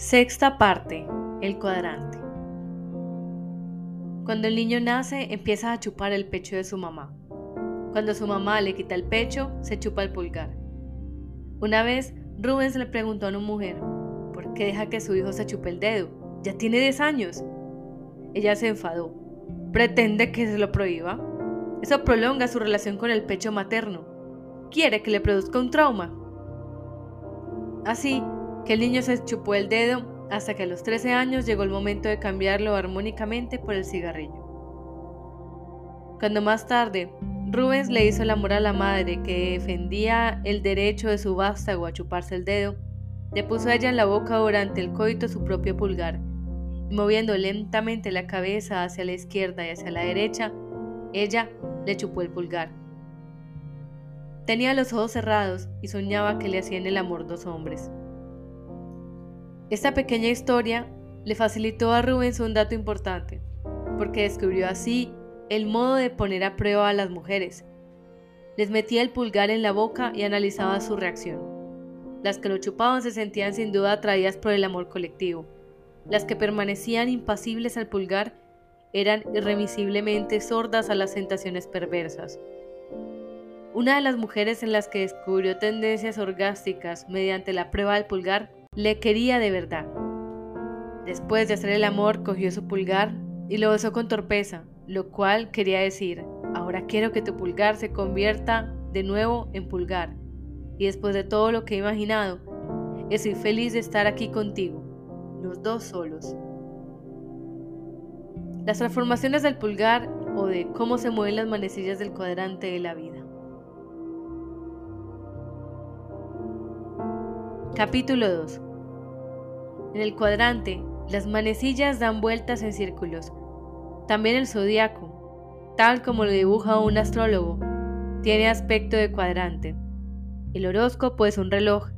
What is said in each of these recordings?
Sexta parte. El cuadrante. Cuando el niño nace, empieza a chupar el pecho de su mamá. Cuando su mamá le quita el pecho, se chupa el pulgar. Una vez, Rubens le preguntó a una mujer, ¿por qué deja que su hijo se chupe el dedo? Ya tiene 10 años. Ella se enfadó. ¿Pretende que se lo prohíba? Eso prolonga su relación con el pecho materno. Quiere que le produzca un trauma. Así, que el niño se chupó el dedo hasta que a los 13 años llegó el momento de cambiarlo armónicamente por el cigarrillo. Cuando más tarde Rubens le hizo el amor a la madre que defendía el derecho de su vástago a chuparse el dedo, le puso a ella en la boca durante el coito su propio pulgar, y moviendo lentamente la cabeza hacia la izquierda y hacia la derecha, ella le chupó el pulgar. Tenía los ojos cerrados y soñaba que le hacían el amor dos hombres. Esta pequeña historia le facilitó a Rubens un dato importante, porque descubrió así el modo de poner a prueba a las mujeres. Les metía el pulgar en la boca y analizaba su reacción. Las que lo chupaban se sentían sin duda atraídas por el amor colectivo. Las que permanecían impasibles al pulgar eran irremisiblemente sordas a las tentaciones perversas. Una de las mujeres en las que descubrió tendencias orgásticas mediante la prueba del pulgar le quería de verdad. Después de hacer el amor, cogió su pulgar y lo besó con torpeza, lo cual quería decir, ahora quiero que tu pulgar se convierta de nuevo en pulgar. Y después de todo lo que he imaginado, estoy feliz de estar aquí contigo, los dos solos. Las transformaciones del pulgar o de cómo se mueven las manecillas del cuadrante de la vida. Capítulo 2 En el cuadrante, las manecillas dan vueltas en círculos. También el zodiaco, tal como lo dibuja un astrólogo, tiene aspecto de cuadrante. El horóscopo es un reloj.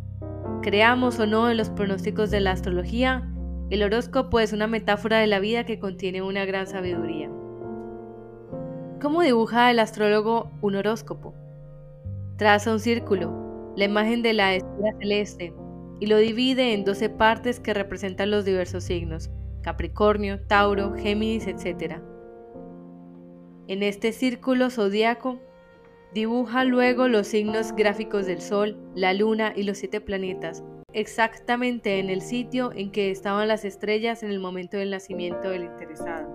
Creamos o no en los pronósticos de la astrología, el horóscopo es una metáfora de la vida que contiene una gran sabiduría. ¿Cómo dibuja el astrólogo un horóscopo? Traza un círculo, la imagen de la estrella celeste, y lo divide en 12 partes que representan los diversos signos, Capricornio, Tauro, Géminis, etc. En este círculo zodiaco dibuja luego los signos gráficos del Sol, la Luna y los siete planetas, exactamente en el sitio en que estaban las estrellas en el momento del nacimiento del interesado.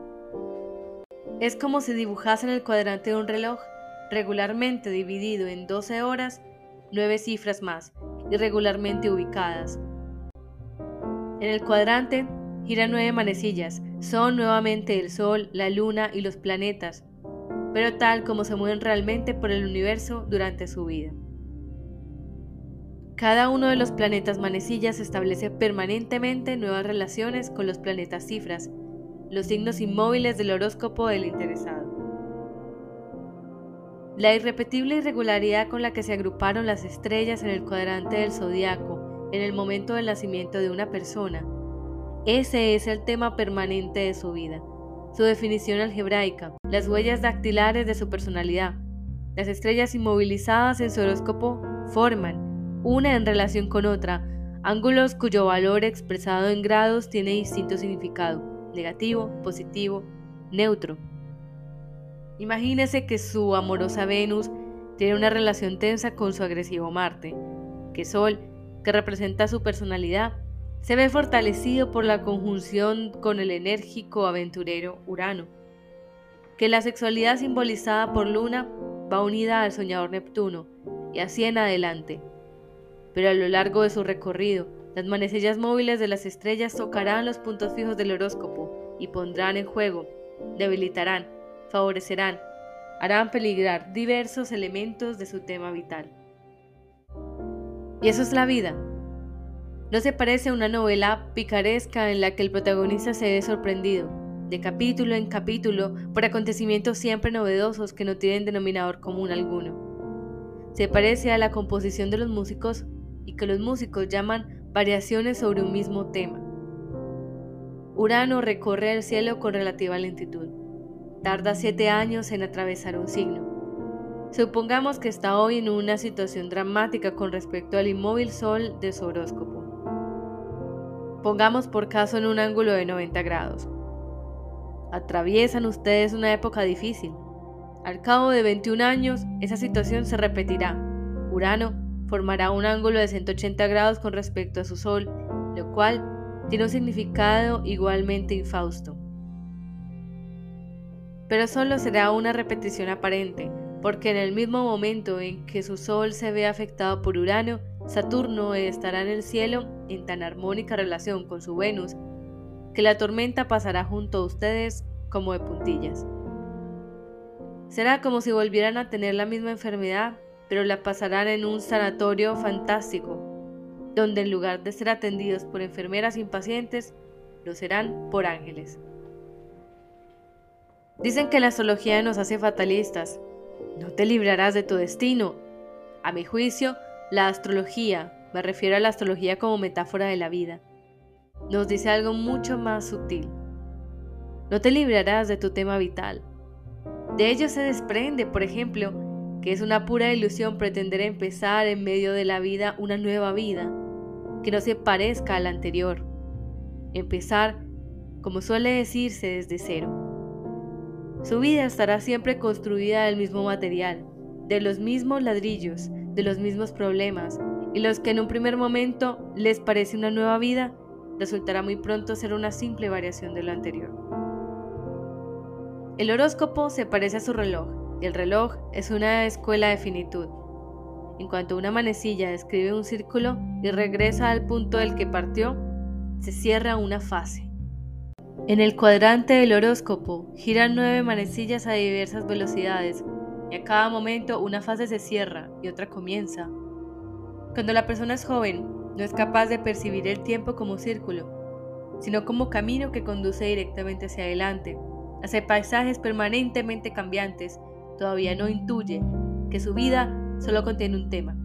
Es como si dibujasen el cuadrante de un reloj, regularmente dividido en 12 horas, 9 cifras más, irregularmente ubicadas. En el cuadrante giran nueve manecillas, son nuevamente el Sol, la Luna y los planetas, pero tal como se mueven realmente por el universo durante su vida. Cada uno de los planetas manecillas establece permanentemente nuevas relaciones con los planetas cifras, los signos inmóviles del horóscopo del interesado. La irrepetible irregularidad con la que se agruparon las estrellas en el cuadrante del zodiaco en el momento del nacimiento de una persona, ese es el tema permanente de su vida, su definición algebraica, las huellas dactilares de su personalidad. Las estrellas inmovilizadas en su horóscopo forman, una en relación con otra, ángulos cuyo valor expresado en grados tiene distinto significado, negativo, positivo, neutro. Imagínese que su amorosa Venus tiene una relación tensa con su agresivo Marte, que Sol, que representa su personalidad, se ve fortalecido por la conjunción con el enérgico aventurero Urano, que la sexualidad simbolizada por Luna va unida al soñador Neptuno y así en adelante. Pero a lo largo de su recorrido, las manecillas móviles de las estrellas tocarán los puntos fijos del horóscopo y pondrán en juego, debilitarán, favorecerán, harán peligrar diversos elementos de su tema vital. Y eso es la vida. No se parece a una novela picaresca en la que el protagonista se ve sorprendido, de capítulo en capítulo, por acontecimientos siempre novedosos que no tienen denominador común alguno. Se parece a la composición de los músicos y que los músicos llaman variaciones sobre un mismo tema. Urano recorre el cielo con relativa lentitud tarda siete años en atravesar un signo. Supongamos que está hoy en una situación dramática con respecto al inmóvil sol de su horóscopo. pongamos por caso en un ángulo de 90 grados. Atraviesan ustedes una época difícil. Al cabo de 21 años, esa situación se repetirá. Urano formará un ángulo de 180 grados con respecto a su Sol, lo cual tiene un significado igualmente infausto. Pero solo será una repetición aparente, porque en el mismo momento en que su Sol se ve afectado por Urano, Saturno estará en el cielo en tan armónica relación con su Venus que la tormenta pasará junto a ustedes como de puntillas. Será como si volvieran a tener la misma enfermedad, pero la pasarán en un sanatorio fantástico, donde en lugar de ser atendidos por enfermeras impacientes, lo serán por ángeles. Dicen que la astrología nos hace fatalistas. No te librarás de tu destino. A mi juicio, la astrología, me refiero a la astrología como metáfora de la vida, nos dice algo mucho más sutil. No te librarás de tu tema vital. De ello se desprende, por ejemplo, que es una pura ilusión pretender empezar en medio de la vida una nueva vida, que no se parezca a la anterior. Empezar, como suele decirse, desde cero. Su vida estará siempre construida del mismo material, de los mismos ladrillos, de los mismos problemas, y los que en un primer momento les parece una nueva vida, resultará muy pronto ser una simple variación de lo anterior. El horóscopo se parece a su reloj, y el reloj es una escuela de finitud. En cuanto una manecilla describe un círculo y regresa al punto del que partió, se cierra una fase. En el cuadrante del horóscopo giran nueve manecillas a diversas velocidades y a cada momento una fase se cierra y otra comienza. Cuando la persona es joven, no es capaz de percibir el tiempo como círculo, sino como camino que conduce directamente hacia adelante, hacia paisajes permanentemente cambiantes, todavía no intuye que su vida solo contiene un tema.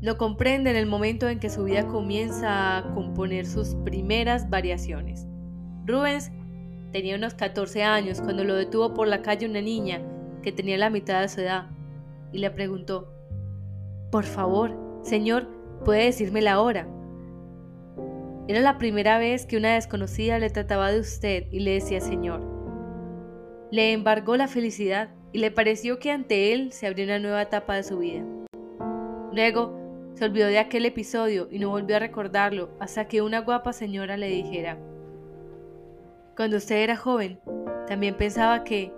Lo comprende en el momento en que su vida comienza a componer sus primeras variaciones. Rubens tenía unos 14 años cuando lo detuvo por la calle una niña que tenía la mitad de su edad, y le preguntó, Por favor, señor, ¿puede decirme la hora? Era la primera vez que una desconocida le trataba de usted y le decía señor. Le embargó la felicidad y le pareció que ante él se abrió una nueva etapa de su vida. Luego se olvidó de aquel episodio y no volvió a recordarlo hasta que una guapa señora le dijera, cuando usted era joven, también pensaba que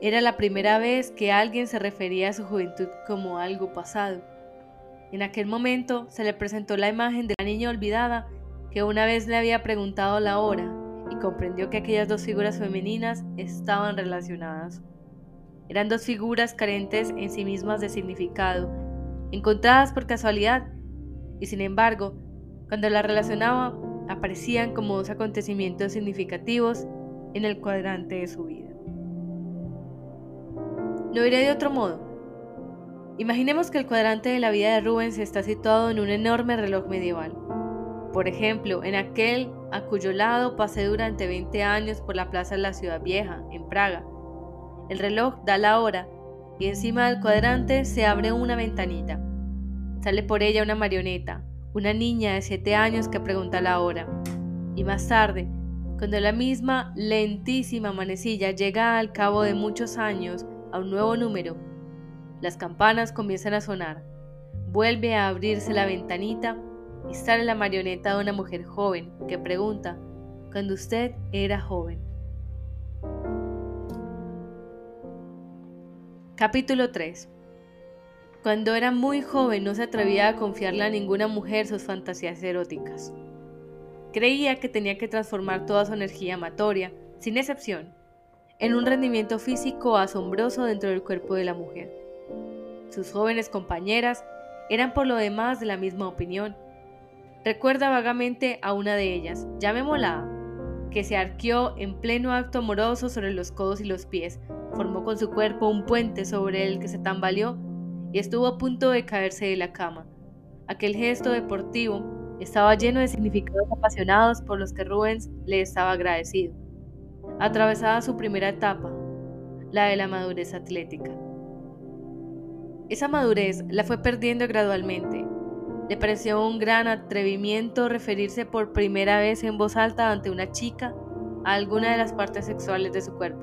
era la primera vez que alguien se refería a su juventud como algo pasado. En aquel momento se le presentó la imagen de la niña olvidada que una vez le había preguntado la hora y comprendió que aquellas dos figuras femeninas estaban relacionadas. Eran dos figuras carentes en sí mismas de significado, encontradas por casualidad, y sin embargo, cuando las relacionaba, aparecían como dos acontecimientos significativos en el cuadrante de su vida. Lo diré de otro modo. Imaginemos que el cuadrante de la vida de Rubens está situado en un enorme reloj medieval. Por ejemplo, en aquel a cuyo lado pasé durante 20 años por la plaza de la Ciudad Vieja, en Praga. El reloj da la hora y encima del cuadrante se abre una ventanita. Sale por ella una marioneta, una niña de 7 años que pregunta la hora. Y más tarde, cuando la misma lentísima manecilla llega al cabo de muchos años a un nuevo número. Las campanas comienzan a sonar. Vuelve a abrirse la ventanita y sale la marioneta de una mujer joven que pregunta, cuando usted era joven. Capítulo 3 Cuando era muy joven no se atrevía a confiarle a ninguna mujer sus fantasías eróticas. Creía que tenía que transformar toda su energía amatoria, sin excepción, en un rendimiento físico asombroso dentro del cuerpo de la mujer. Sus jóvenes compañeras eran por lo demás de la misma opinión. Recuerda vagamente a una de ellas, llamémosla, que se arqueó en pleno acto amoroso sobre los codos y los pies, formó con su cuerpo un puente sobre el que se tambaleó y estuvo a punto de caerse de la cama. Aquel gesto deportivo estaba lleno de significados apasionados por los que Rubens le estaba agradecido atravesada su primera etapa, la de la madurez atlética. Esa madurez la fue perdiendo gradualmente. Le pareció un gran atrevimiento referirse por primera vez en voz alta ante una chica a alguna de las partes sexuales de su cuerpo.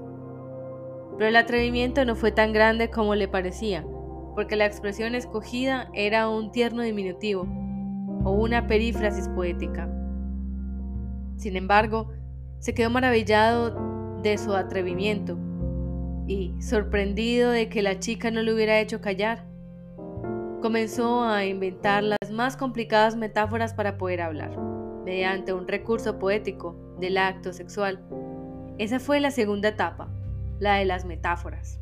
Pero el atrevimiento no fue tan grande como le parecía, porque la expresión escogida era un tierno diminutivo o una perífrasis poética. Sin embargo, se quedó maravillado de su atrevimiento y, sorprendido de que la chica no le hubiera hecho callar, comenzó a inventar las más complicadas metáforas para poder hablar, mediante un recurso poético del acto sexual. Esa fue la segunda etapa, la de las metáforas.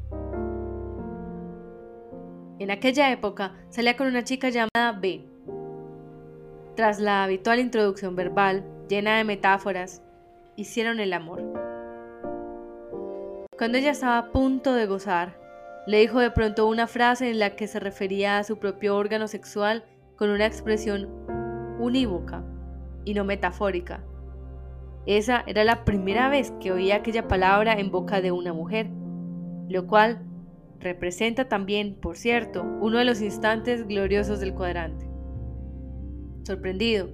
En aquella época salía con una chica llamada B. Tras la habitual introducción verbal, llena de metáforas, hicieron el amor. Cuando ella estaba a punto de gozar, le dijo de pronto una frase en la que se refería a su propio órgano sexual con una expresión unívoca y no metafórica. Esa era la primera vez que oía aquella palabra en boca de una mujer, lo cual representa también, por cierto, uno de los instantes gloriosos del cuadrante. Sorprendido,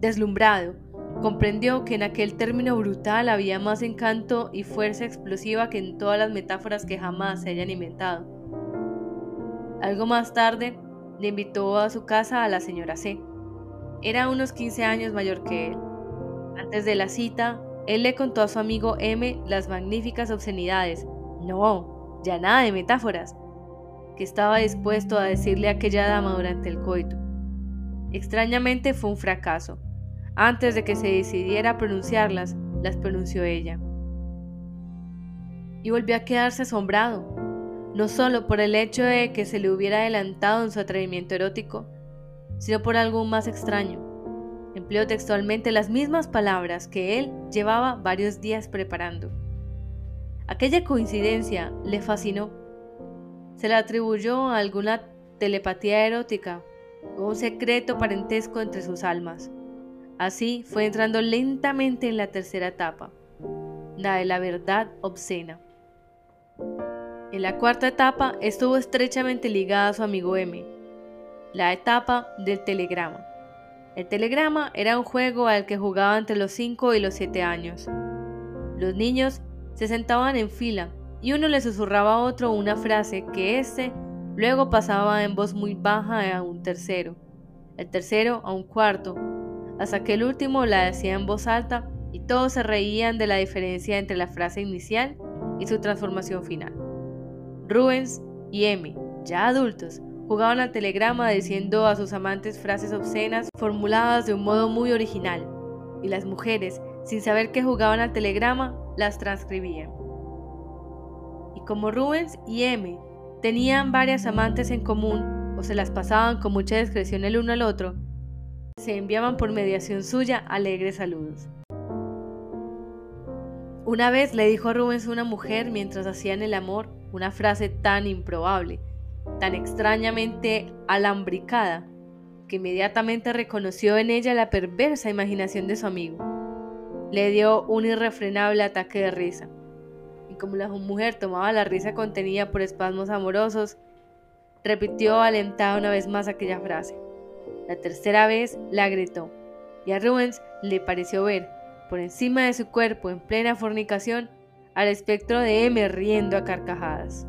deslumbrado, comprendió que en aquel término brutal había más encanto y fuerza explosiva que en todas las metáforas que jamás se hayan inventado. Algo más tarde, le invitó a su casa a la señora C. Era unos 15 años mayor que él. Antes de la cita, él le contó a su amigo M las magníficas obscenidades. No, ya nada de metáforas, que estaba dispuesto a decirle a aquella dama durante el coito. Extrañamente fue un fracaso. Antes de que se decidiera a pronunciarlas, las pronunció ella. Y volvió a quedarse asombrado, no solo por el hecho de que se le hubiera adelantado en su atrevimiento erótico, sino por algo más extraño. Empleó textualmente las mismas palabras que él llevaba varios días preparando. Aquella coincidencia le fascinó. Se la atribuyó a alguna telepatía erótica o un secreto parentesco entre sus almas. Así fue entrando lentamente en la tercera etapa, la de la verdad obscena. En la cuarta etapa estuvo estrechamente ligada a su amigo M, la etapa del telegrama. El telegrama era un juego al que jugaba entre los 5 y los 7 años. Los niños se sentaban en fila y uno le susurraba a otro una frase que éste luego pasaba en voz muy baja a un tercero, el tercero a un cuarto hasta que el último la decía en voz alta y todos se reían de la diferencia entre la frase inicial y su transformación final. Rubens y Emi, ya adultos, jugaban al telegrama diciendo a sus amantes frases obscenas formuladas de un modo muy original, y las mujeres, sin saber que jugaban al telegrama, las transcribían. Y como Rubens y Emi tenían varias amantes en común, o se las pasaban con mucha discreción el uno al otro, se enviaban por mediación suya alegres saludos. Una vez le dijo a Rubens una mujer mientras hacían el amor una frase tan improbable, tan extrañamente alambricada, que inmediatamente reconoció en ella la perversa imaginación de su amigo. Le dio un irrefrenable ataque de risa, y como la mujer tomaba la risa contenida por espasmos amorosos, repitió alentada una vez más aquella frase. La tercera vez la gritó, y a Rubens le pareció ver, por encima de su cuerpo en plena fornicación, al espectro de M riendo a carcajadas.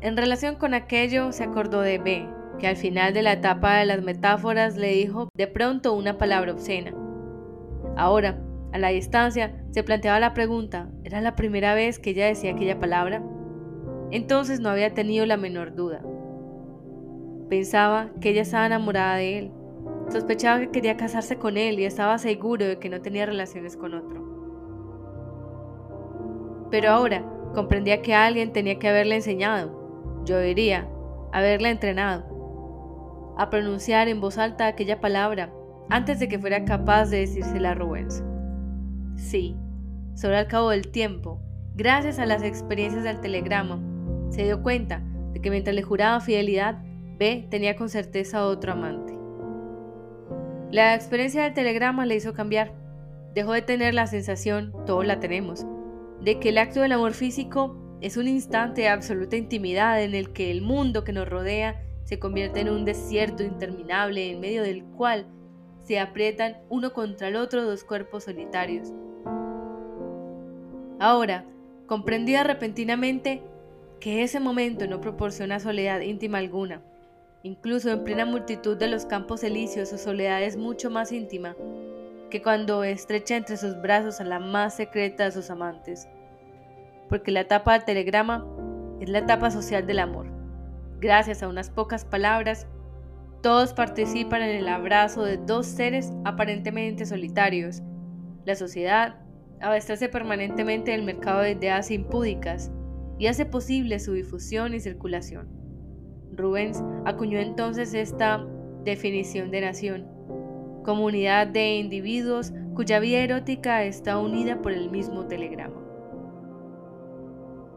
En relación con aquello, se acordó de B, que al final de la etapa de las metáforas le dijo de pronto una palabra obscena. Ahora, a la distancia, se planteaba la pregunta, ¿era la primera vez que ella decía aquella palabra? Entonces no había tenido la menor duda. Pensaba que ella estaba enamorada de él. Sospechaba que quería casarse con él y estaba seguro de que no tenía relaciones con otro. Pero ahora comprendía que alguien tenía que haberle enseñado, yo diría, haberla entrenado, a pronunciar en voz alta aquella palabra antes de que fuera capaz de decírsela a Rubens. Sí, solo al cabo del tiempo, gracias a las experiencias del telegrama, se dio cuenta de que mientras le juraba fidelidad, B tenía con certeza otro amante. La experiencia del telegrama le hizo cambiar. Dejó de tener la sensación, todos la tenemos, de que el acto del amor físico es un instante de absoluta intimidad en el que el mundo que nos rodea se convierte en un desierto interminable en medio del cual se aprietan uno contra el otro dos cuerpos solitarios. Ahora, comprendía repentinamente que ese momento no proporciona soledad íntima alguna. Incluso en plena multitud de los campos elíseos su soledad es mucho más íntima que cuando estrecha entre sus brazos a la más secreta de sus amantes. Porque la etapa del telegrama es la etapa social del amor. Gracias a unas pocas palabras, todos participan en el abrazo de dos seres aparentemente solitarios. La sociedad abastece permanentemente el mercado de ideas impúdicas y hace posible su difusión y circulación. Rubens acuñó entonces esta definición de nación, comunidad de individuos cuya vida erótica está unida por el mismo telegrama.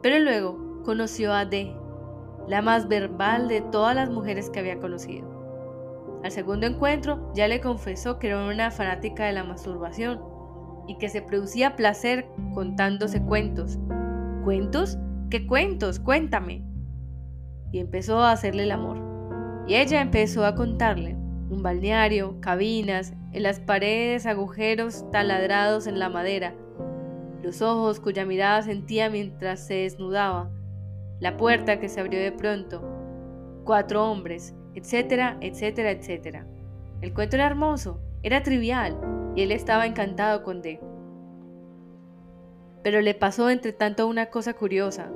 Pero luego conoció a D, la más verbal de todas las mujeres que había conocido. Al segundo encuentro ya le confesó que era una fanática de la masturbación y que se producía placer contándose cuentos. ¿Cuentos? ¿Qué cuentos? Cuéntame. Y empezó a hacerle el amor. Y ella empezó a contarle un balneario, cabinas, en las paredes agujeros taladrados en la madera, los ojos cuya mirada sentía mientras se desnudaba, la puerta que se abrió de pronto, cuatro hombres, etcétera, etcétera, etcétera. El cuento era hermoso, era trivial, y él estaba encantado con D. Pero le pasó entre tanto una cosa curiosa.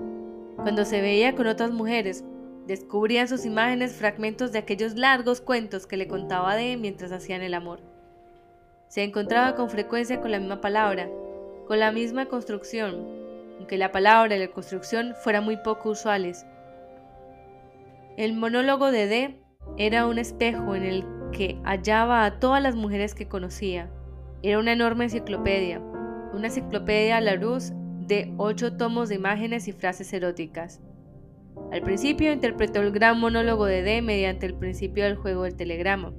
Cuando se veía con otras mujeres, descubrían sus imágenes fragmentos de aquellos largos cuentos que le contaba D mientras hacían el amor. Se encontraba con frecuencia con la misma palabra, con la misma construcción, aunque la palabra y la construcción fueran muy poco usuales. El monólogo de D era un espejo en el que hallaba a todas las mujeres que conocía. Era una enorme enciclopedia, una enciclopedia a la luz de ocho tomos de imágenes y frases eróticas. Al principio interpretó el gran monólogo de D mediante el principio del juego del telegrama.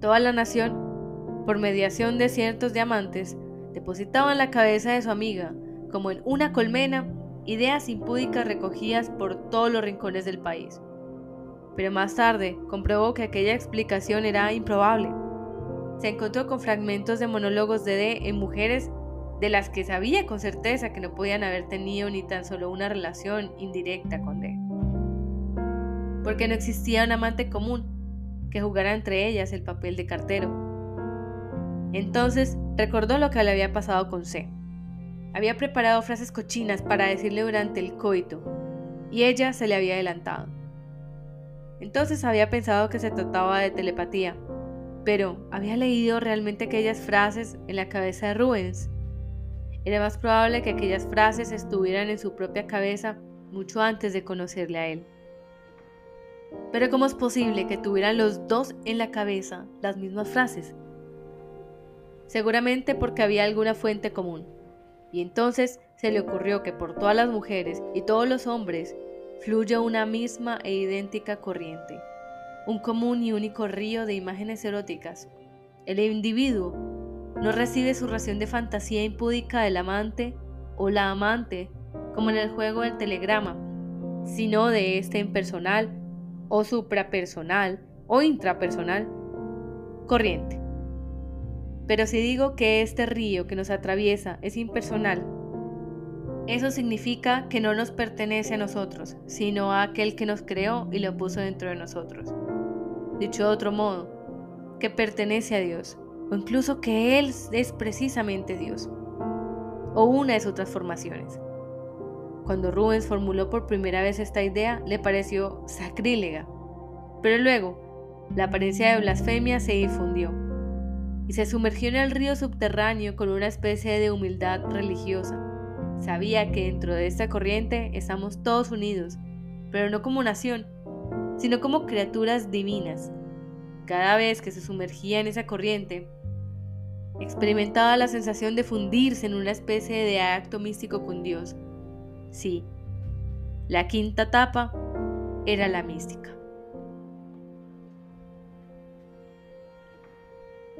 Toda la nación, por mediación de ciertos diamantes, depositaba en la cabeza de su amiga, como en una colmena, ideas impúdicas recogidas por todos los rincones del país pero más tarde comprobó que aquella explicación era improbable. Se encontró con fragmentos de monólogos de D en mujeres de las que sabía con certeza que no podían haber tenido ni tan solo una relación indirecta con D. Porque no existía un amante común que jugara entre ellas el papel de cartero. Entonces recordó lo que le había pasado con C. Había preparado frases cochinas para decirle durante el coito, y ella se le había adelantado. Entonces había pensado que se trataba de telepatía, pero ¿había leído realmente aquellas frases en la cabeza de Rubens? Era más probable que aquellas frases estuvieran en su propia cabeza mucho antes de conocerle a él. Pero ¿cómo es posible que tuvieran los dos en la cabeza las mismas frases? Seguramente porque había alguna fuente común. Y entonces se le ocurrió que por todas las mujeres y todos los hombres fluye una misma e idéntica corriente, un común y único río de imágenes eróticas. El individuo no recibe su ración de fantasía impúdica del amante o la amante, como en el juego del telegrama, sino de este impersonal o suprapersonal o intrapersonal corriente. Pero si digo que este río que nos atraviesa es impersonal, eso significa que no nos pertenece a nosotros, sino a aquel que nos creó y lo puso dentro de nosotros. Dicho de otro modo, que pertenece a Dios, o incluso que Él es precisamente Dios, o una de sus transformaciones. Cuando Rubens formuló por primera vez esta idea, le pareció sacrílega, pero luego la apariencia de blasfemia se difundió y se sumergió en el río subterráneo con una especie de humildad religiosa Sabía que dentro de esta corriente estamos todos unidos, pero no como nación, sino como criaturas divinas. Cada vez que se sumergía en esa corriente, experimentaba la sensación de fundirse en una especie de acto místico con Dios. Sí, la quinta etapa era la mística.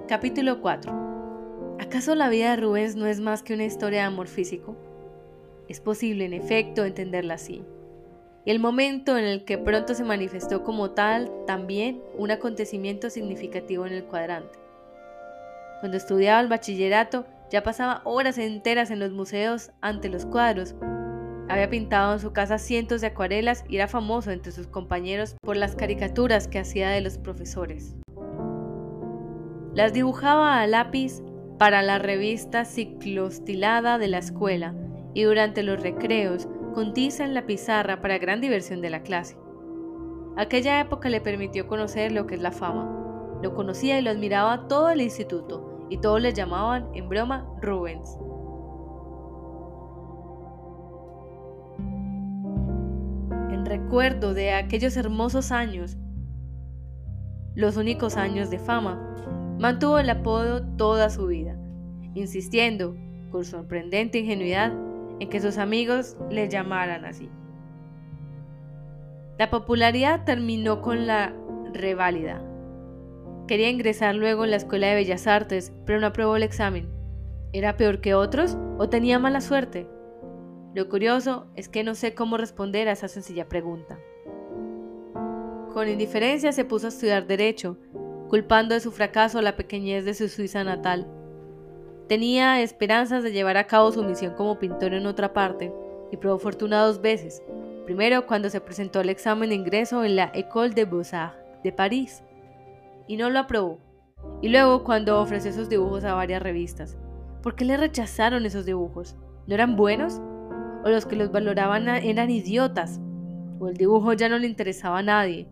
Capítulo 4. ¿Acaso la vida de Rubens no es más que una historia de amor físico? Es posible, en efecto, entenderla así. el momento en el que pronto se manifestó como tal también un acontecimiento significativo en el cuadrante. Cuando estudiaba el bachillerato, ya pasaba horas enteras en los museos ante los cuadros. Había pintado en su casa cientos de acuarelas y era famoso entre sus compañeros por las caricaturas que hacía de los profesores. Las dibujaba a lápiz para la revista ciclostilada de la escuela y durante los recreos con tiza en la pizarra para gran diversión de la clase. Aquella época le permitió conocer lo que es la fama. Lo conocía y lo admiraba todo el instituto, y todos le llamaban, en broma, Rubens. En recuerdo de aquellos hermosos años, los únicos años de fama, mantuvo el apodo toda su vida, insistiendo, con sorprendente ingenuidad, en que sus amigos le llamaran así. La popularidad terminó con la reválida. Quería ingresar luego en la Escuela de Bellas Artes, pero no aprobó el examen. ¿Era peor que otros o tenía mala suerte? Lo curioso es que no sé cómo responder a esa sencilla pregunta. Con indiferencia se puso a estudiar derecho, culpando de su fracaso la pequeñez de su Suiza natal. Tenía esperanzas de llevar a cabo su misión como pintor en otra parte y probó fortuna dos veces. Primero cuando se presentó al examen de ingreso en la École de Beaux-Arts de París y no lo aprobó. Y luego cuando ofreció sus dibujos a varias revistas. ¿Por qué le rechazaron esos dibujos? ¿No eran buenos? ¿O los que los valoraban eran idiotas? ¿O el dibujo ya no le interesaba a nadie?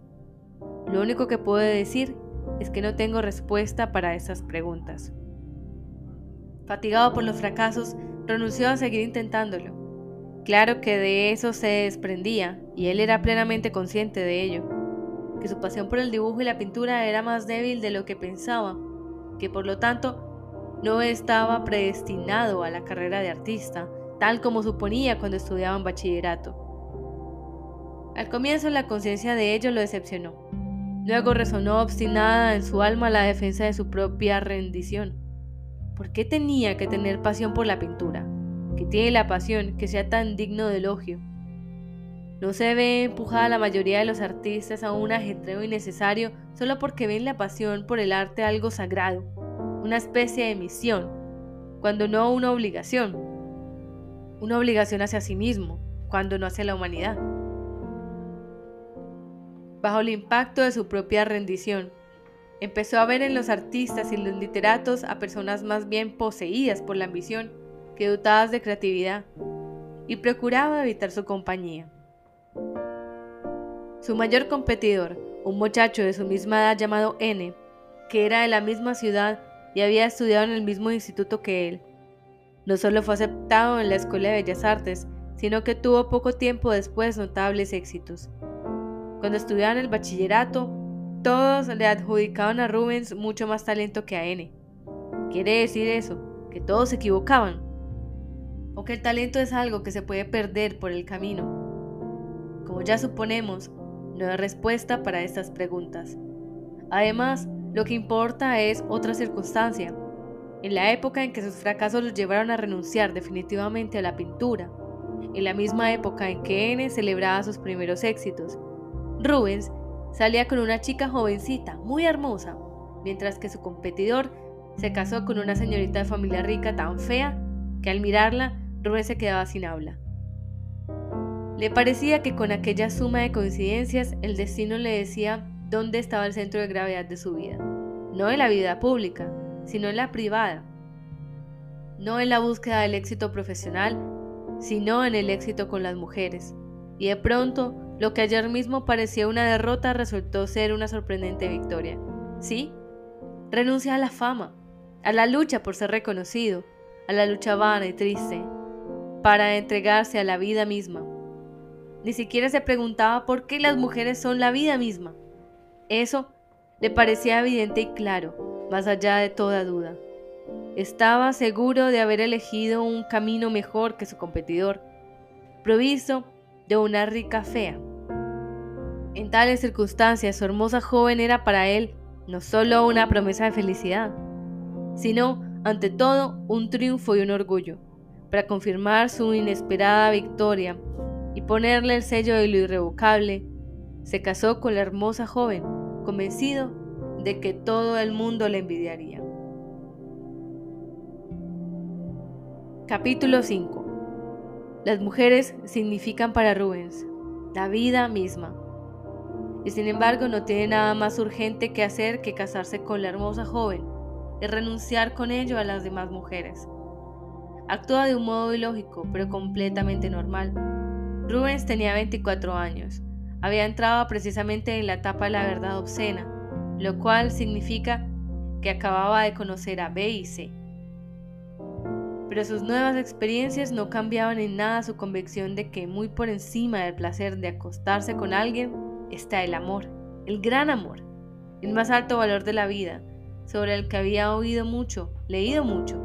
Lo único que puedo decir es que no tengo respuesta para esas preguntas. Fatigado por los fracasos, renunció a seguir intentándolo. Claro que de eso se desprendía, y él era plenamente consciente de ello, que su pasión por el dibujo y la pintura era más débil de lo que pensaba, que por lo tanto no estaba predestinado a la carrera de artista, tal como suponía cuando estudiaba en bachillerato. Al comienzo la conciencia de ello lo decepcionó. Luego resonó obstinada en su alma la defensa de su propia rendición. ¿Por qué tenía que tener pasión por la pintura? Que tiene la pasión que sea tan digno de elogio. No se ve empujada la mayoría de los artistas a un ajetreo innecesario solo porque ven la pasión por el arte algo sagrado, una especie de misión, cuando no una obligación. Una obligación hacia sí mismo, cuando no hacia la humanidad. Bajo el impacto de su propia rendición, Empezó a ver en los artistas y los literatos a personas más bien poseídas por la ambición que dotadas de creatividad, y procuraba evitar su compañía. Su mayor competidor, un muchacho de su misma edad llamado N, que era de la misma ciudad y había estudiado en el mismo instituto que él, no solo fue aceptado en la Escuela de Bellas Artes, sino que tuvo poco tiempo después notables éxitos. Cuando estudiaba en el bachillerato, todos le adjudicaban a Rubens mucho más talento que a N. ¿Quiere decir eso? ¿Que todos se equivocaban? ¿O que el talento es algo que se puede perder por el camino? Como ya suponemos, no hay respuesta para estas preguntas. Además, lo que importa es otra circunstancia. En la época en que sus fracasos los llevaron a renunciar definitivamente a la pintura, en la misma época en que N celebraba sus primeros éxitos, Rubens salía con una chica jovencita, muy hermosa, mientras que su competidor se casó con una señorita de familia rica tan fea que al mirarla Rubén se quedaba sin habla. Le parecía que con aquella suma de coincidencias el destino le decía dónde estaba el centro de gravedad de su vida, no en la vida pública, sino en la privada, no en la búsqueda del éxito profesional, sino en el éxito con las mujeres. Y de pronto lo que ayer mismo parecía una derrota resultó ser una sorprendente victoria. ¿Sí? Renuncia a la fama, a la lucha por ser reconocido, a la lucha vana y triste, para entregarse a la vida misma. Ni siquiera se preguntaba por qué las mujeres son la vida misma. Eso le parecía evidente y claro, más allá de toda duda. Estaba seguro de haber elegido un camino mejor que su competidor, provisto de una rica fea. En tales circunstancias, su hermosa joven era para él no solo una promesa de felicidad, sino, ante todo, un triunfo y un orgullo. Para confirmar su inesperada victoria, y ponerle el sello de lo irrevocable, se casó con la hermosa joven, convencido de que todo el mundo le envidiaría. Capítulo 5 Las mujeres significan para Rubens la vida misma. Y sin embargo no tiene nada más urgente que hacer que casarse con la hermosa joven y renunciar con ello a las demás mujeres. Actúa de un modo ilógico, pero completamente normal. Rubens tenía 24 años. Había entrado precisamente en la etapa de la verdad obscena, lo cual significa que acababa de conocer a B y C. Pero sus nuevas experiencias no cambiaban en nada su convicción de que muy por encima del placer de acostarse con alguien está el amor, el gran amor, el más alto valor de la vida, sobre el que había oído mucho, leído mucho,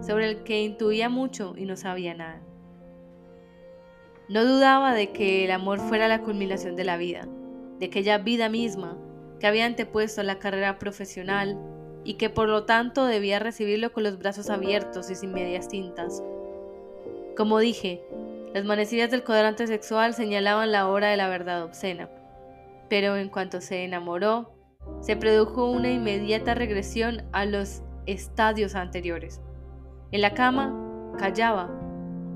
sobre el que intuía mucho y no sabía nada. No dudaba de que el amor fuera la culminación de la vida, de aquella vida misma que había antepuesto a la carrera profesional y que por lo tanto debía recibirlo con los brazos abiertos y sin medias tintas. Como dije, las manecillas del cuadrante sexual señalaban la hora de la verdad obscena, pero en cuanto se enamoró, se produjo una inmediata regresión a los estadios anteriores. En la cama, callaba,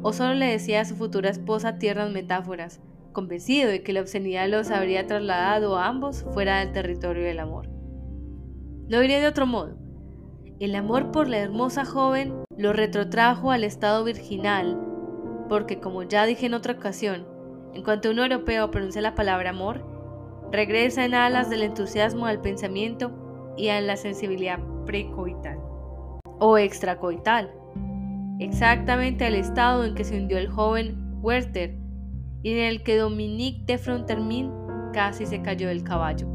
o solo le decía a su futura esposa tiernas metáforas, convencido de que la obscenidad los habría trasladado a ambos fuera del territorio del amor. Lo diré de otro modo. El amor por la hermosa joven lo retrotrajo al estado virginal, porque como ya dije en otra ocasión, en cuanto un europeo pronuncia la palabra amor, regresa en alas del entusiasmo al pensamiento y a la sensibilidad precoital o extracoital, exactamente al estado en que se hundió el joven Werther y en el que Dominique de Frontermin casi se cayó del caballo.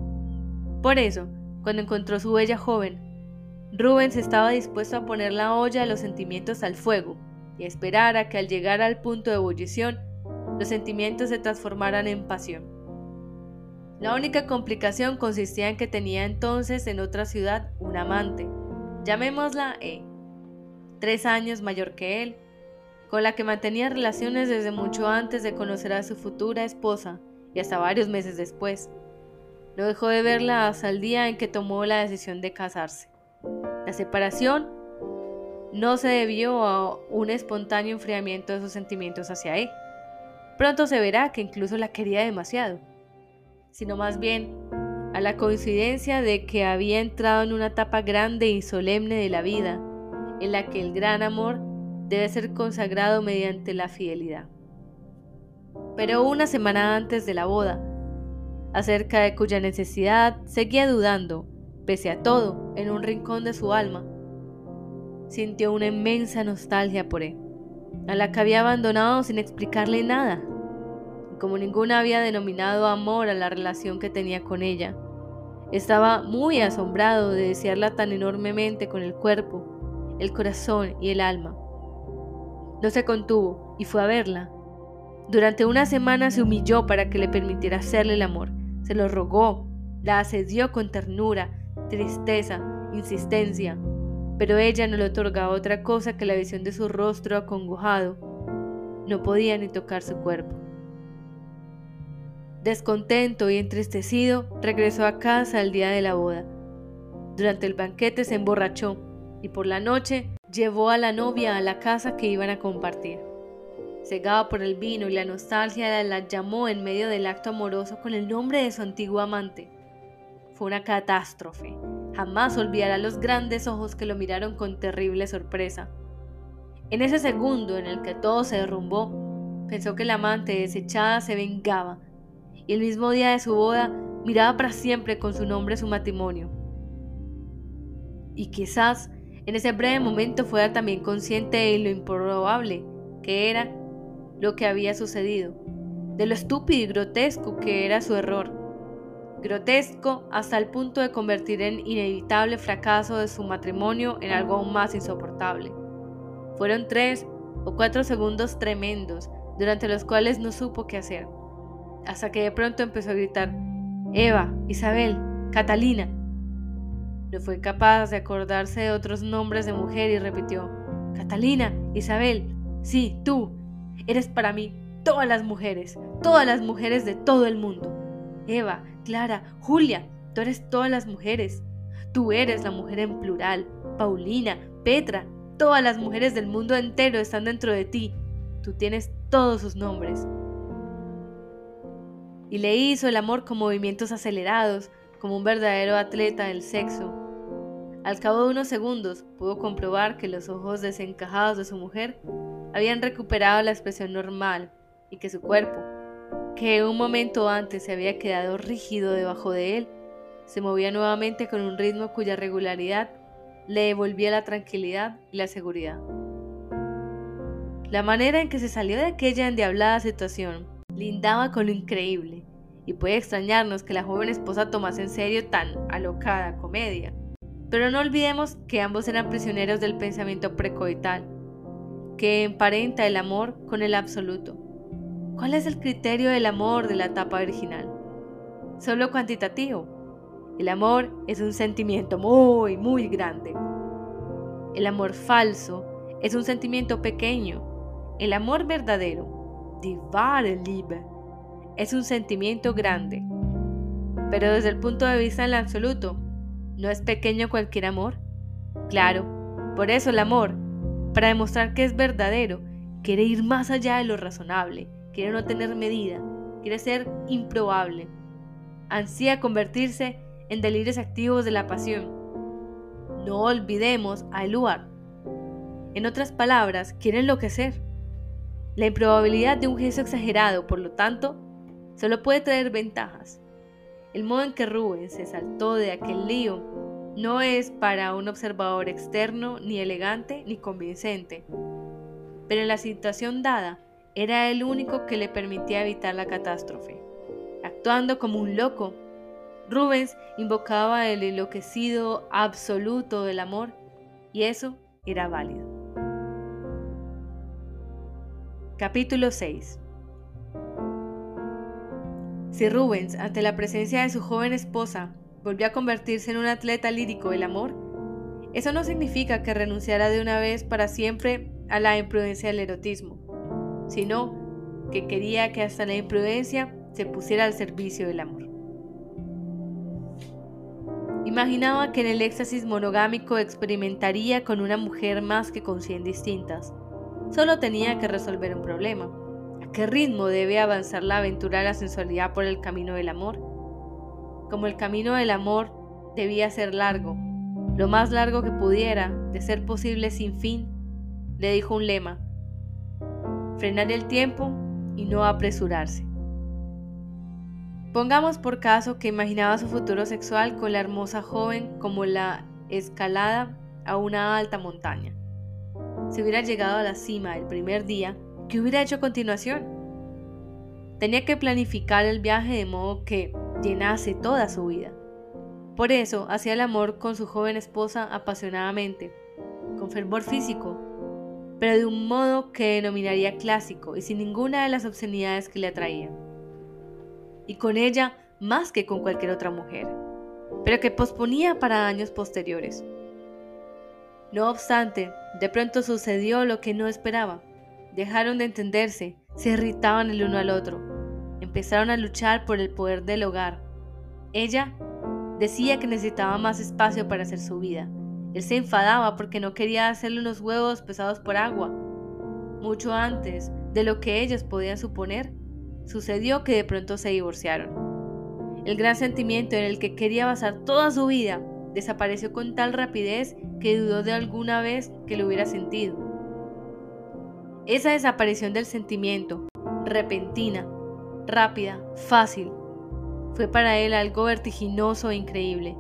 Por eso, cuando encontró su bella joven, Rubens estaba dispuesto a poner la olla de los sentimientos al fuego y esperar a que al llegar al punto de ebullición, los sentimientos se transformaran en pasión. La única complicación consistía en que tenía entonces en otra ciudad un amante, llamémosla E, tres años mayor que él, con la que mantenía relaciones desde mucho antes de conocer a su futura esposa y hasta varios meses después. No dejó de verla hasta el día en que tomó la decisión de casarse. La separación no se debió a un espontáneo enfriamiento de sus sentimientos hacia él. Pronto se verá que incluso la quería demasiado, sino más bien a la coincidencia de que había entrado en una etapa grande y solemne de la vida, en la que el gran amor debe ser consagrado mediante la fidelidad. Pero una semana antes de la boda, acerca de cuya necesidad seguía dudando, pese a todo, en un rincón de su alma. Sintió una inmensa nostalgia por él, a la que había abandonado sin explicarle nada, como ninguna había denominado amor a la relación que tenía con ella. Estaba muy asombrado de desearla tan enormemente con el cuerpo, el corazón y el alma. No se contuvo y fue a verla. Durante una semana se humilló para que le permitiera hacerle el amor se lo rogó, la asedió con ternura, tristeza, insistencia, pero ella no le otorgaba otra cosa que la visión de su rostro acongojado. No podía ni tocar su cuerpo. Descontento y entristecido, regresó a casa el día de la boda. Durante el banquete se emborrachó y por la noche llevó a la novia a la casa que iban a compartir. Cegado por el vino y la nostalgia, la llamó en medio del acto amoroso con el nombre de su antiguo amante. Fue una catástrofe. Jamás olvidará los grandes ojos que lo miraron con terrible sorpresa. En ese segundo en el que todo se derrumbó, pensó que la amante desechada se vengaba, y el mismo día de su boda miraba para siempre con su nombre su matrimonio. Y quizás en ese breve momento fuera también consciente de lo improbable que era lo que había sucedido, de lo estúpido y grotesco que era su error. Grotesco hasta el punto de convertir el inevitable fracaso de su matrimonio en algo aún más insoportable. Fueron tres o cuatro segundos tremendos durante los cuales no supo qué hacer, hasta que de pronto empezó a gritar, Eva, Isabel, Catalina. No fue capaz de acordarse de otros nombres de mujer y repitió, Catalina, Isabel, sí, tú, Eres para mí, todas las mujeres, todas las mujeres de todo el mundo. Eva, Clara, Julia, tú eres todas las mujeres. Tú eres la mujer en plural. Paulina, Petra, todas las mujeres del mundo entero están dentro de ti. Tú tienes todos sus nombres. Y le hizo el amor con movimientos acelerados, como un verdadero atleta del sexo. Al cabo de unos segundos pudo comprobar que los ojos desencajados de su mujer habían recuperado la expresión normal y que su cuerpo, que un momento antes se había quedado rígido debajo de él, se movía nuevamente con un ritmo cuya regularidad le devolvía la tranquilidad y la seguridad. La manera en que se salió de aquella endiablada situación lindaba con lo increíble, y puede extrañarnos que la joven esposa tomase en serio tan alocada comedia. Pero no olvidemos que ambos eran prisioneros del pensamiento precoital, que emparenta el amor con el absoluto. ¿Cuál es el criterio del amor de la etapa original? Solo cuantitativo. El amor es un sentimiento muy, muy grande. El amor falso es un sentimiento pequeño. El amor verdadero, die wahre Liebe, es un sentimiento grande. Pero desde el punto de vista del absoluto, ¿no es pequeño cualquier amor? Claro, por eso el amor, para demostrar que es verdadero, quiere ir más allá de lo razonable, quiere no tener medida, quiere ser improbable, ansía convertirse en delirios activos de la pasión. No olvidemos a Eluard. En otras palabras, quiere enloquecer. La improbabilidad de un gesto exagerado, por lo tanto, solo puede traer ventajas. El modo en que Rubén se saltó de aquel lío no es para un observador externo ni elegante ni convincente, pero en la situación dada era el único que le permitía evitar la catástrofe. Actuando como un loco, Rubens invocaba el enloquecido absoluto del amor y eso era válido. Capítulo 6 si Rubens, ante la presencia de su joven esposa, volvió a convertirse en un atleta lírico del amor, eso no significa que renunciara de una vez para siempre a la imprudencia del erotismo, sino que quería que hasta la imprudencia se pusiera al servicio del amor. Imaginaba que en el éxtasis monogámico experimentaría con una mujer más que con cien distintas. Solo tenía que resolver un problema qué ritmo debe avanzar la aventura de la sensualidad por el camino del amor? Como el camino del amor debía ser largo, lo más largo que pudiera, de ser posible sin fin, le dijo un lema, frenar el tiempo y no apresurarse. Pongamos por caso que imaginaba su futuro sexual con la hermosa joven como la escalada a una alta montaña. Si hubiera llegado a la cima el primer día, ¿Qué hubiera hecho a continuación? Tenía que planificar el viaje de modo que llenase toda su vida. Por eso hacía el amor con su joven esposa apasionadamente, con fervor físico, pero de un modo que denominaría clásico y sin ninguna de las obscenidades que le atraían. Y con ella más que con cualquier otra mujer, pero que posponía para años posteriores. No obstante, de pronto sucedió lo que no esperaba. Dejaron de entenderse, se irritaban el uno al otro. Empezaron a luchar por el poder del hogar. Ella decía que necesitaba más espacio para hacer su vida. Él se enfadaba porque no quería hacerle unos huevos pesados por agua. Mucho antes de lo que ellos podían suponer, sucedió que de pronto se divorciaron. El gran sentimiento en el que quería basar toda su vida desapareció con tal rapidez que dudó de alguna vez que lo hubiera sentido. Esa desaparición del sentimiento, repentina, rápida, fácil, fue para él algo vertiginoso e increíble.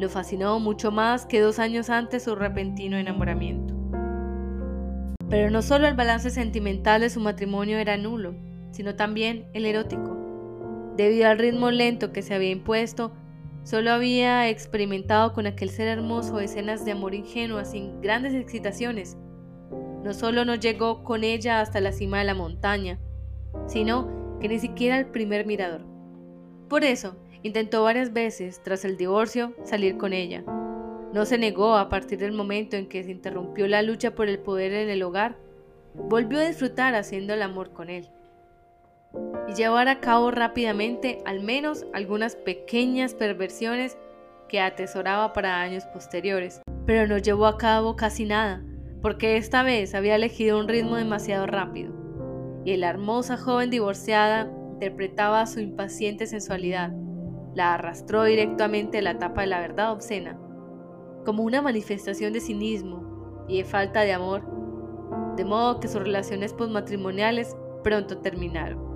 Lo fascinó mucho más que dos años antes su repentino enamoramiento. Pero no solo el balance sentimental de su matrimonio era nulo, sino también el erótico. Debido al ritmo lento que se había impuesto, solo había experimentado con aquel ser hermoso escenas de amor ingenuo sin grandes excitaciones, no solo no llegó con ella hasta la cima de la montaña, sino que ni siquiera al primer mirador. Por eso, intentó varias veces, tras el divorcio, salir con ella. No se negó a partir del momento en que se interrumpió la lucha por el poder en el hogar. Volvió a disfrutar haciendo el amor con él. y llevar a cabo rápidamente al menos algunas pequeñas perversiones que atesoraba para años posteriores. Pero no llevó a cabo casi nada, porque esta vez había elegido un ritmo demasiado rápido, y la hermosa joven divorciada interpretaba su impaciente sensualidad, la arrastró directamente a la tapa de la verdad obscena, como una manifestación de cinismo y de falta de amor, de modo que sus relaciones postmatrimoniales pronto terminaron.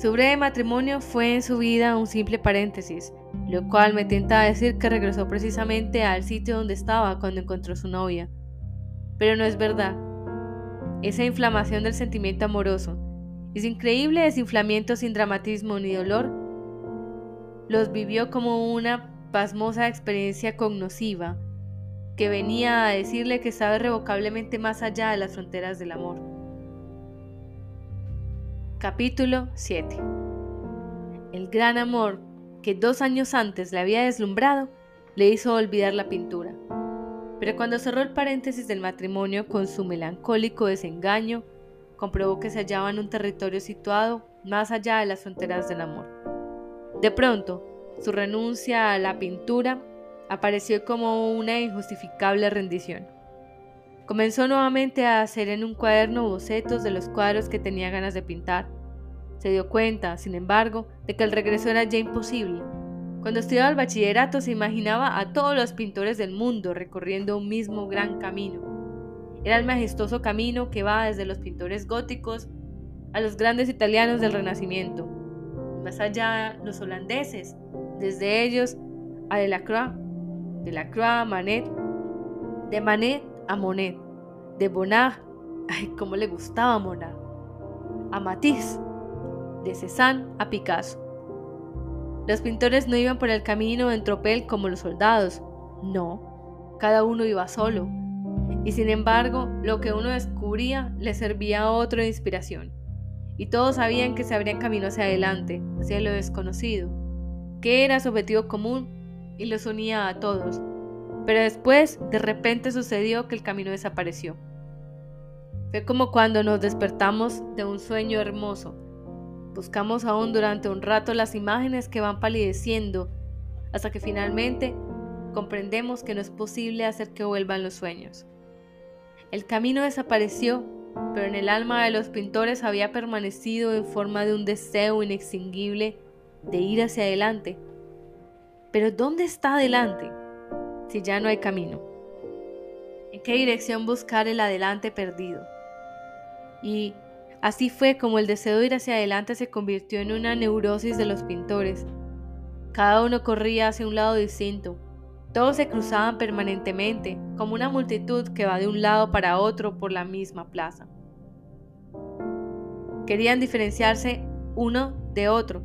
Su breve matrimonio fue en su vida un simple paréntesis, lo cual me tienta a decir que regresó precisamente al sitio donde estaba cuando encontró su novia. Pero no es verdad. Esa inflamación del sentimiento amoroso, ese increíble desinflamiento sin dramatismo ni dolor, los vivió como una pasmosa experiencia cognosciva que venía a decirle que estaba irrevocablemente más allá de las fronteras del amor. Capítulo 7 El gran amor que dos años antes le había deslumbrado le hizo olvidar la pintura. Pero cuando cerró el paréntesis del matrimonio con su melancólico desengaño, comprobó que se hallaba en un territorio situado más allá de las fronteras del amor. De pronto, su renuncia a la pintura apareció como una injustificable rendición. Comenzó nuevamente a hacer en un cuaderno bocetos de los cuadros que tenía ganas de pintar se dio cuenta, sin embargo, de que el regreso era ya imposible. Cuando estudiaba el bachillerato se imaginaba a todos los pintores del mundo recorriendo un mismo gran camino. Era el majestuoso camino que va desde los pintores góticos a los grandes italianos del Renacimiento. Más allá, los holandeses, desde ellos a Delacroix, Delacroix a Manet, de Manet a Monet, de Bonnard, ay, cómo le gustaba Monet, a Matisse, de Cézanne a Picasso. Los pintores no iban por el camino en tropel como los soldados, no, cada uno iba solo, y sin embargo lo que uno descubría le servía a otro de inspiración, y todos sabían que se abrían camino hacia adelante, hacia lo desconocido, que era su objetivo común y los unía a todos, pero después de repente sucedió que el camino desapareció. Fue como cuando nos despertamos de un sueño hermoso, Buscamos aún durante un rato las imágenes que van palideciendo hasta que finalmente comprendemos que no es posible hacer que vuelvan los sueños. El camino desapareció, pero en el alma de los pintores había permanecido en forma de un deseo inextinguible de ir hacia adelante. Pero ¿dónde está adelante si ya no hay camino? ¿En qué dirección buscar el adelante perdido? Y Así fue como el deseo de ir hacia adelante se convirtió en una neurosis de los pintores. Cada uno corría hacia un lado distinto. Todos se cruzaban permanentemente, como una multitud que va de un lado para otro por la misma plaza. Querían diferenciarse uno de otro,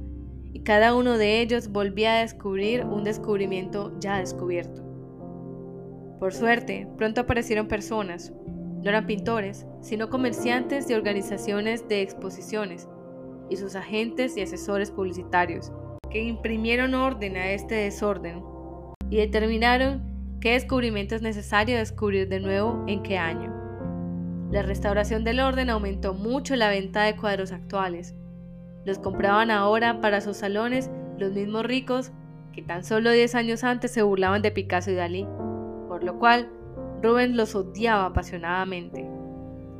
y cada uno de ellos volvía a descubrir un descubrimiento ya descubierto. Por suerte, pronto aparecieron personas, no eran pintores, sino comerciantes de organizaciones de exposiciones y sus agentes y asesores publicitarios, que imprimieron orden a este desorden y determinaron qué descubrimiento es necesario descubrir de nuevo en qué año. La restauración del orden aumentó mucho la venta de cuadros actuales. Los compraban ahora para sus salones los mismos ricos que tan solo 10 años antes se burlaban de Picasso y Dalí, lo cual Rubens los odiaba apasionadamente.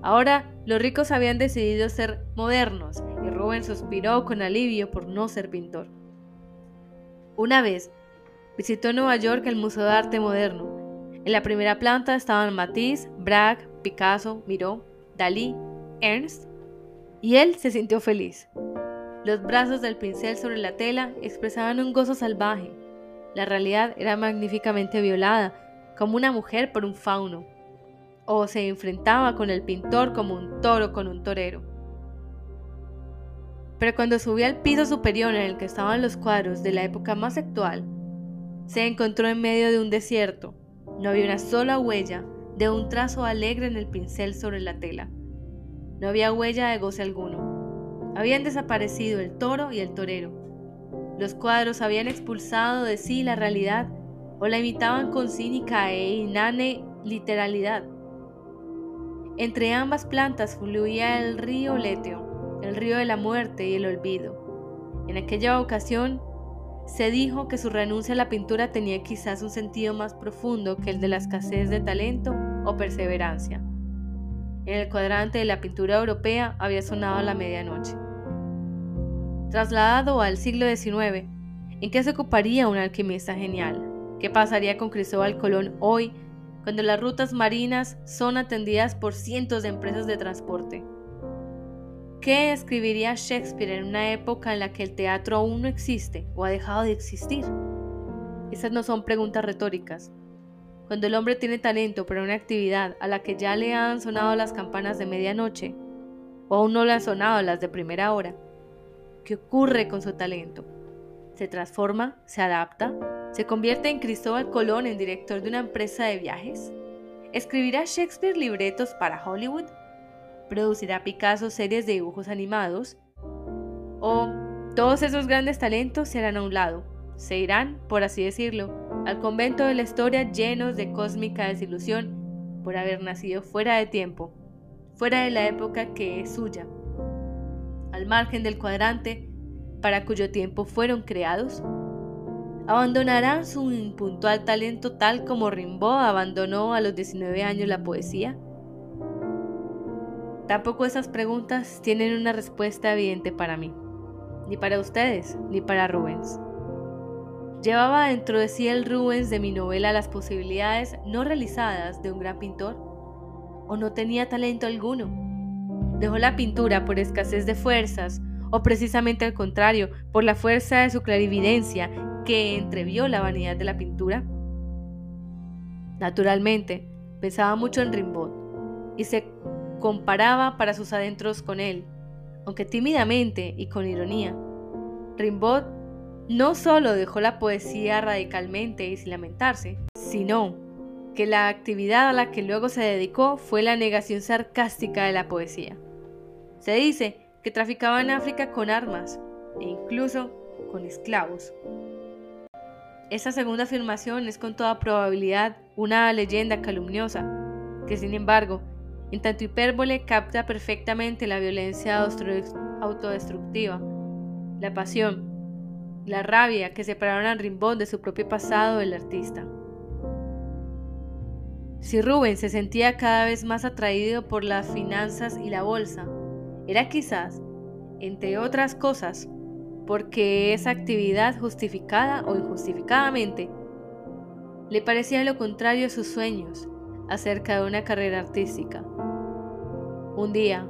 Ahora los ricos habían decidido ser modernos y Rubens suspiró con alivio por no ser pintor. Una vez visitó Nueva York el Museo de Arte Moderno. En la primera planta estaban Matisse, Braque, Picasso, Miró, Dalí, Ernst, y él se sintió feliz. Los brazos del pincel sobre la tela expresaban un gozo salvaje. La realidad era magníficamente violada como una mujer por un fauno, o se enfrentaba con el pintor como un toro con un torero. Pero cuando subió al piso superior en el que estaban los cuadros de la época más actual, se encontró en medio de un desierto. No había una sola huella de un trazo alegre en el pincel sobre la tela. No había huella de goce alguno. Habían desaparecido el toro y el torero. Los cuadros habían expulsado de sí la realidad o la imitaban con cínica e inane literalidad. Entre ambas plantas fluía el río Leteo, el río de la muerte y el olvido. En aquella ocasión se dijo que su renuncia a la pintura tenía quizás un sentido más profundo que el de la escasez de talento o perseverancia. En el cuadrante de la pintura europea había sonado la medianoche. Trasladado al siglo XIX, ¿en qué se ocuparía un alquimista genial? ¿Qué pasaría con Cristóbal Colón hoy, cuando las rutas marinas son atendidas por cientos de empresas de transporte? ¿Qué escribiría Shakespeare en una época en la que el teatro aún no existe o ha dejado de existir? Esas no son preguntas retóricas. Cuando el hombre tiene talento para una actividad a la que ya le han sonado las campanas de medianoche, o aún no le han sonado las de primera hora, ¿qué ocurre con su talento? ¿Se transforma? ¿Se adapta? ¿Se convierte en Cristóbal Colón en director de una empresa de viajes? ¿Escribirá Shakespeare libretos para Hollywood? producirá Picasso series de dibujos animados, o todos esos grandes talentos se harán a un lado, se irán, por así decirlo, al convento de la historia llenos de cósmica desilusión por haber nacido fuera de tiempo, fuera de la época que es suya, al margen del cuadrante para cuyo tiempo fueron creados. ¿Abandonarán su impuntual talento tal como Rimbaud abandonó a los 19 años la poesía? Tampoco esas preguntas tienen una respuesta evidente para mí, ni para ustedes, ni para Rubens. ¿Llevaba dentro de sí el Rubens de mi novela las posibilidades no realizadas de un gran pintor? ¿O no tenía talento alguno? ¿Dejó la pintura por escasez de fuerzas o precisamente al contrario, por la fuerza de su clarividencia que entrevió la vanidad de la pintura? Naturalmente, pensaba mucho en Rimbaud y se comparaba para sus adentros con él, aunque tímidamente y con ironía. Rimbaud no solo dejó la poesía radicalmente y sin lamentarse, sino que la actividad a la que luego se dedicó fue la negación sarcástica de la poesía. Se dice que traficaba en África con armas e incluso con esclavos. Esta segunda afirmación es con toda probabilidad una leyenda calumniosa, que sin embargo en tanto hipérbole capta perfectamente la violencia autodestructiva, la pasión, la rabia que separaron a Rimbaud de su propio pasado del artista. Si Rubens se sentía cada vez más atraído por las finanzas y la bolsa, era quizás, entre otras cosas, porque esa actividad justificada o injustificadamente le parecía lo contrario a sus sueños acerca de una carrera artística. Un día,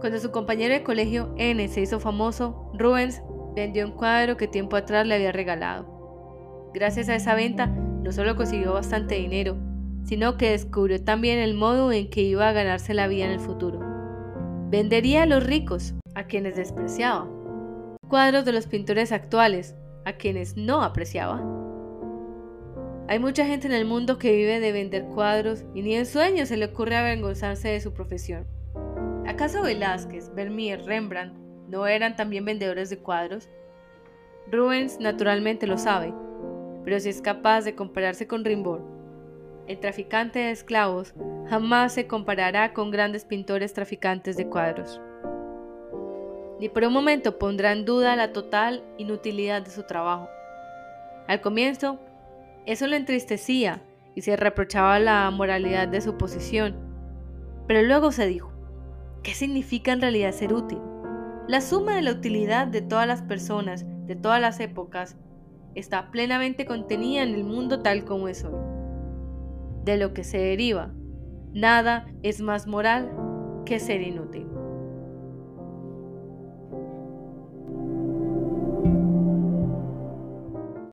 cuando su compañero de colegio N se hizo famoso, Rubens vendió un cuadro que tiempo atrás le había regalado. Gracias a esa venta, no solo consiguió bastante dinero, sino que descubrió también el modo en que iba a ganarse la vida en el futuro. Vendería a los ricos, a quienes despreciaba. Cuadros de los pintores actuales, a quienes no apreciaba. Hay mucha gente en el mundo que vive de vender cuadros y ni en sueños se le ocurre avergonzarse de su profesión. ¿Acaso Velázquez, Vermeer, Rembrandt no eran también vendedores de cuadros? Rubens naturalmente lo sabe, pero si es capaz de compararse con Rimbaud, el traficante de esclavos jamás se comparará con grandes pintores traficantes de cuadros. Ni por un momento pondrá en duda la total inutilidad de su trabajo. Al comienzo, eso lo entristecía y se reprochaba la moralidad de su posición. Pero luego se dijo, ¿qué significa en realidad ser útil? La suma de la utilidad de todas las personas, de todas las épocas, está plenamente contenida en el mundo tal como es hoy. De lo que se deriva, nada es más moral que ser inútil.